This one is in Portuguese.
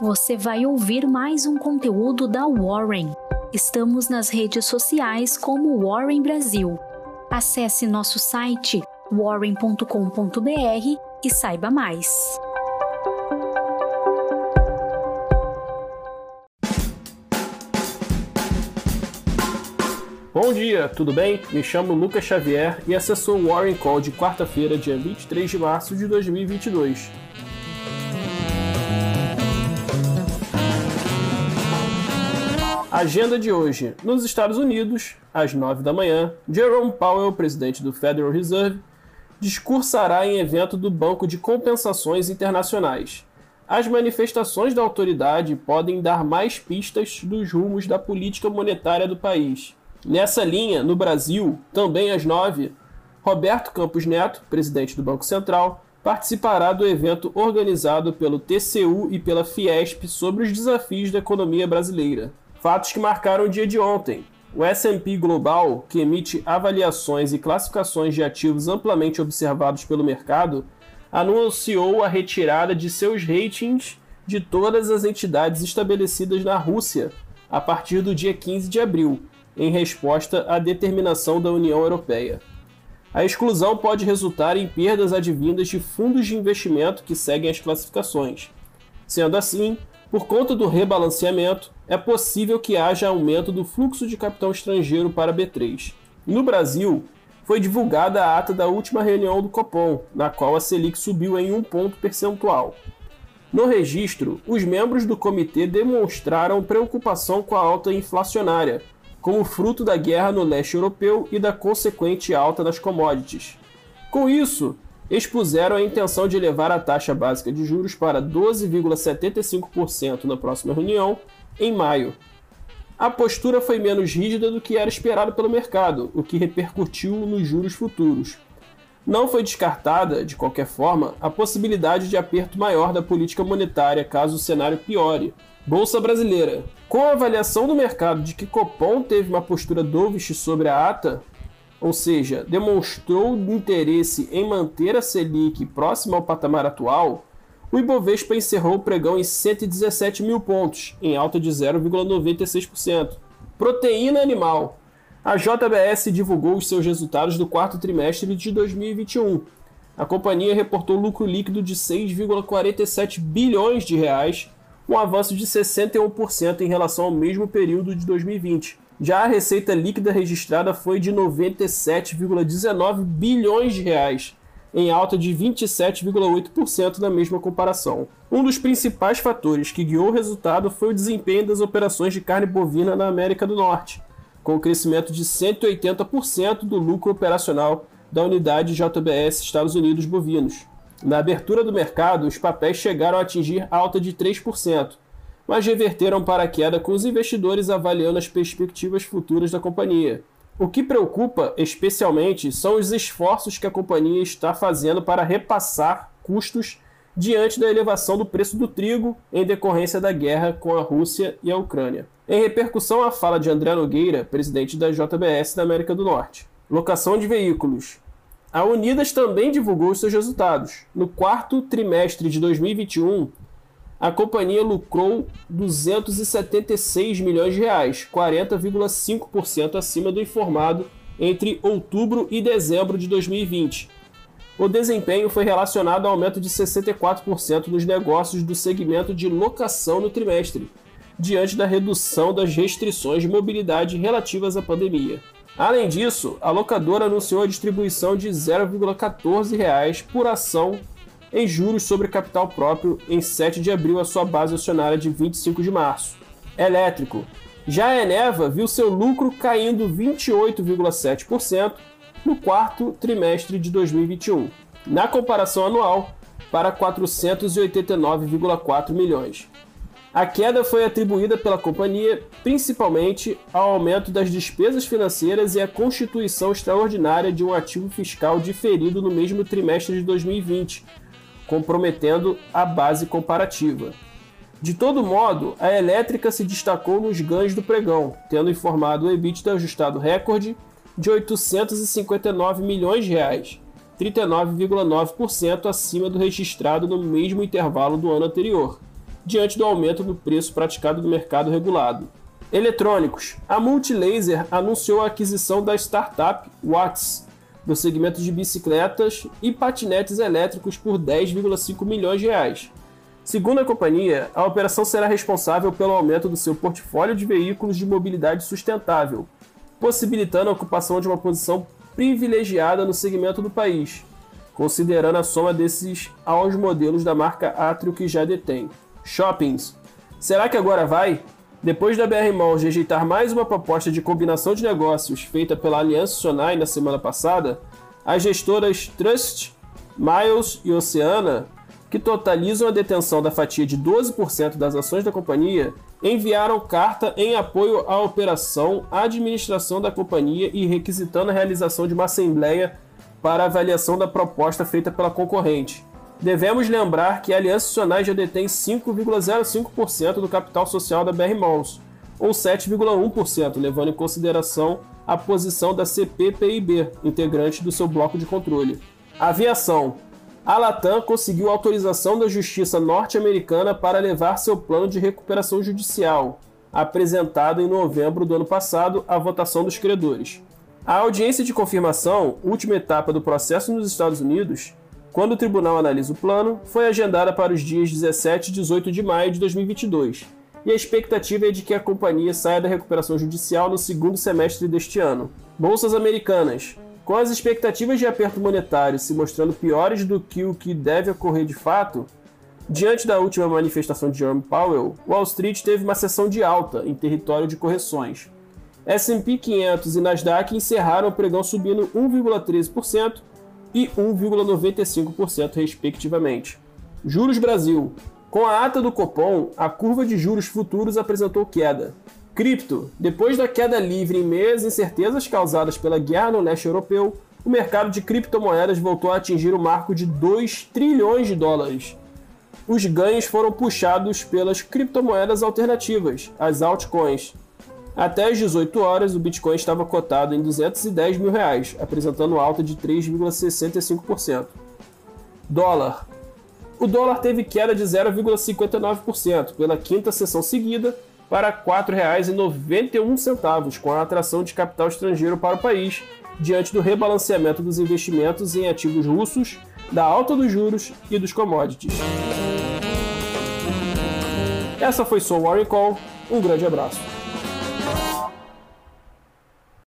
você vai ouvir mais um conteúdo da Warren. Estamos nas redes sociais como Warren Brasil. Acesse nosso site warren.com.br e saiba mais. Bom dia, tudo bem? Me chamo Lucas Xavier e acessou o Warren Call de quarta-feira, dia 23 de março de 2022. Agenda de hoje. Nos Estados Unidos, às 9 da manhã, Jerome Powell, presidente do Federal Reserve, discursará em evento do Banco de Compensações Internacionais. As manifestações da autoridade podem dar mais pistas dos rumos da política monetária do país. Nessa linha, no Brasil, também às nove, Roberto Campos Neto, presidente do Banco Central, participará do evento organizado pelo TCU e pela Fiesp sobre os desafios da economia brasileira. Fatos que marcaram o dia de ontem. O S&P Global, que emite avaliações e classificações de ativos amplamente observados pelo mercado, anunciou a retirada de seus ratings de todas as entidades estabelecidas na Rússia a partir do dia 15 de abril, em resposta à determinação da União Europeia. A exclusão pode resultar em perdas advindas de fundos de investimento que seguem as classificações. Sendo assim, por conta do rebalanceamento, é possível que haja aumento do fluxo de capital estrangeiro para B3. No Brasil, foi divulgada a ata da última reunião do Copom, na qual a Selic subiu em um ponto percentual. No registro, os membros do comitê demonstraram preocupação com a alta inflacionária, como fruto da guerra no leste europeu e da consequente alta das commodities. Com isso, expuseram a intenção de elevar a taxa básica de juros para 12,75% na próxima reunião, em maio. A postura foi menos rígida do que era esperado pelo mercado, o que repercutiu nos juros futuros. Não foi descartada, de qualquer forma, a possibilidade de aperto maior da política monetária caso o cenário piore, Bolsa Brasileira. Com a avaliação do mercado de que Copom teve uma postura dovish sobre a ata, ou seja, demonstrou interesse em manter a Selic próxima ao patamar atual, o Ibovespa encerrou o pregão em 117 mil pontos, em alta de 0,96%. Proteína animal. A JBS divulgou os seus resultados do quarto trimestre de 2021. A companhia reportou lucro líquido de 6,47 bilhões de reais, um avanço de 61% em relação ao mesmo período de 2020. Já a receita líquida registrada foi de 97,19 bilhões de reais, em alta de 27,8% na mesma comparação. Um dos principais fatores que guiou o resultado foi o desempenho das operações de carne bovina na América do Norte, com o crescimento de 180% do lucro operacional da unidade JBS Estados Unidos Bovinos. Na abertura do mercado, os papéis chegaram a atingir alta de 3%, mas reverteram para a queda com os investidores avaliando as perspectivas futuras da companhia. O que preocupa especialmente são os esforços que a companhia está fazendo para repassar custos diante da elevação do preço do trigo em decorrência da guerra com a Rússia e a Ucrânia. Em repercussão à fala de André Nogueira, presidente da JBS da América do Norte. Locação de veículos. A Unidas também divulgou seus resultados. No quarto trimestre de 2021, a companhia lucrou 276 milhões de reais, 40,5% acima do informado entre outubro e dezembro de 2020. O desempenho foi relacionado ao aumento de 64% nos negócios do segmento de locação no trimestre, diante da redução das restrições de mobilidade relativas à pandemia. Além disso, a locadora anunciou a distribuição de R$ 0,14 por ação em juros sobre capital próprio em 7 de abril a sua base acionária de 25 de março. Elétrico. Já a Eneva viu seu lucro caindo 28,7% no quarto trimestre de 2021, na comparação anual, para 489,4 milhões. A queda foi atribuída pela companhia principalmente ao aumento das despesas financeiras e à constituição extraordinária de um ativo fiscal diferido no mesmo trimestre de 2020, comprometendo a base comparativa. De todo modo, a elétrica se destacou nos ganhos do pregão, tendo informado o EBITDA ajustado recorde de 859 milhões de reais, 39,9% acima do registrado no mesmo intervalo do ano anterior diante do aumento do preço praticado no mercado regulado. Eletrônicos. A Multilaser anunciou a aquisição da startup Watts, do segmento de bicicletas e patinetes elétricos por 10,5 milhões de reais. Segundo a companhia, a operação será responsável pelo aumento do seu portfólio de veículos de mobilidade sustentável, possibilitando a ocupação de uma posição privilegiada no segmento do país, considerando a soma desses aos modelos da marca Atrio que já detém. Shoppings. Será que agora vai? Depois da BR Malls rejeitar mais uma proposta de combinação de negócios feita pela Aliança Sonai na semana passada, as gestoras Trust, Miles e Oceana, que totalizam a detenção da fatia de 12% das ações da companhia, enviaram carta em apoio à operação, à administração da companhia e requisitando a realização de uma assembleia para avaliação da proposta feita pela concorrente. Devemos lembrar que a Aliança Sonai já detém 5,05% do capital social da BR Malls, ou 7,1%, levando em consideração a posição da CPPIB, integrante do seu bloco de controle. Aviação. A Latam conseguiu autorização da Justiça norte-americana para levar seu plano de recuperação judicial, apresentado em novembro do ano passado à votação dos credores. A audiência de confirmação, última etapa do processo nos Estados Unidos, quando o tribunal analisa o plano, foi agendada para os dias 17 e 18 de maio de 2022, e a expectativa é de que a companhia saia da recuperação judicial no segundo semestre deste ano. Bolsas americanas. Com as expectativas de aperto monetário se mostrando piores do que o que deve ocorrer de fato, diante da última manifestação de Jerome Powell, Wall Street teve uma sessão de alta em território de correções. S&P 500 e Nasdaq encerraram o pregão subindo 1,13% e 1,95%, respectivamente. Juros Brasil. Com a ata do Copom, a curva de juros futuros apresentou queda. Cripto. Depois da queda livre em meio às incertezas causadas pela guerra no leste europeu, o mercado de criptomoedas voltou a atingir o marco de 2 trilhões de dólares. Os ganhos foram puxados pelas criptomoedas alternativas, as altcoins, até às 18 horas, o Bitcoin estava cotado em 210 mil reais, apresentando alta de 3,65%. Dólar. O dólar teve queda de 0,59% pela quinta sessão seguida para R$ 4,91, com a atração de capital estrangeiro para o país, diante do rebalanceamento dos investimentos em ativos russos, da alta dos juros e dos commodities. Essa foi sua Warren Call. Um grande abraço.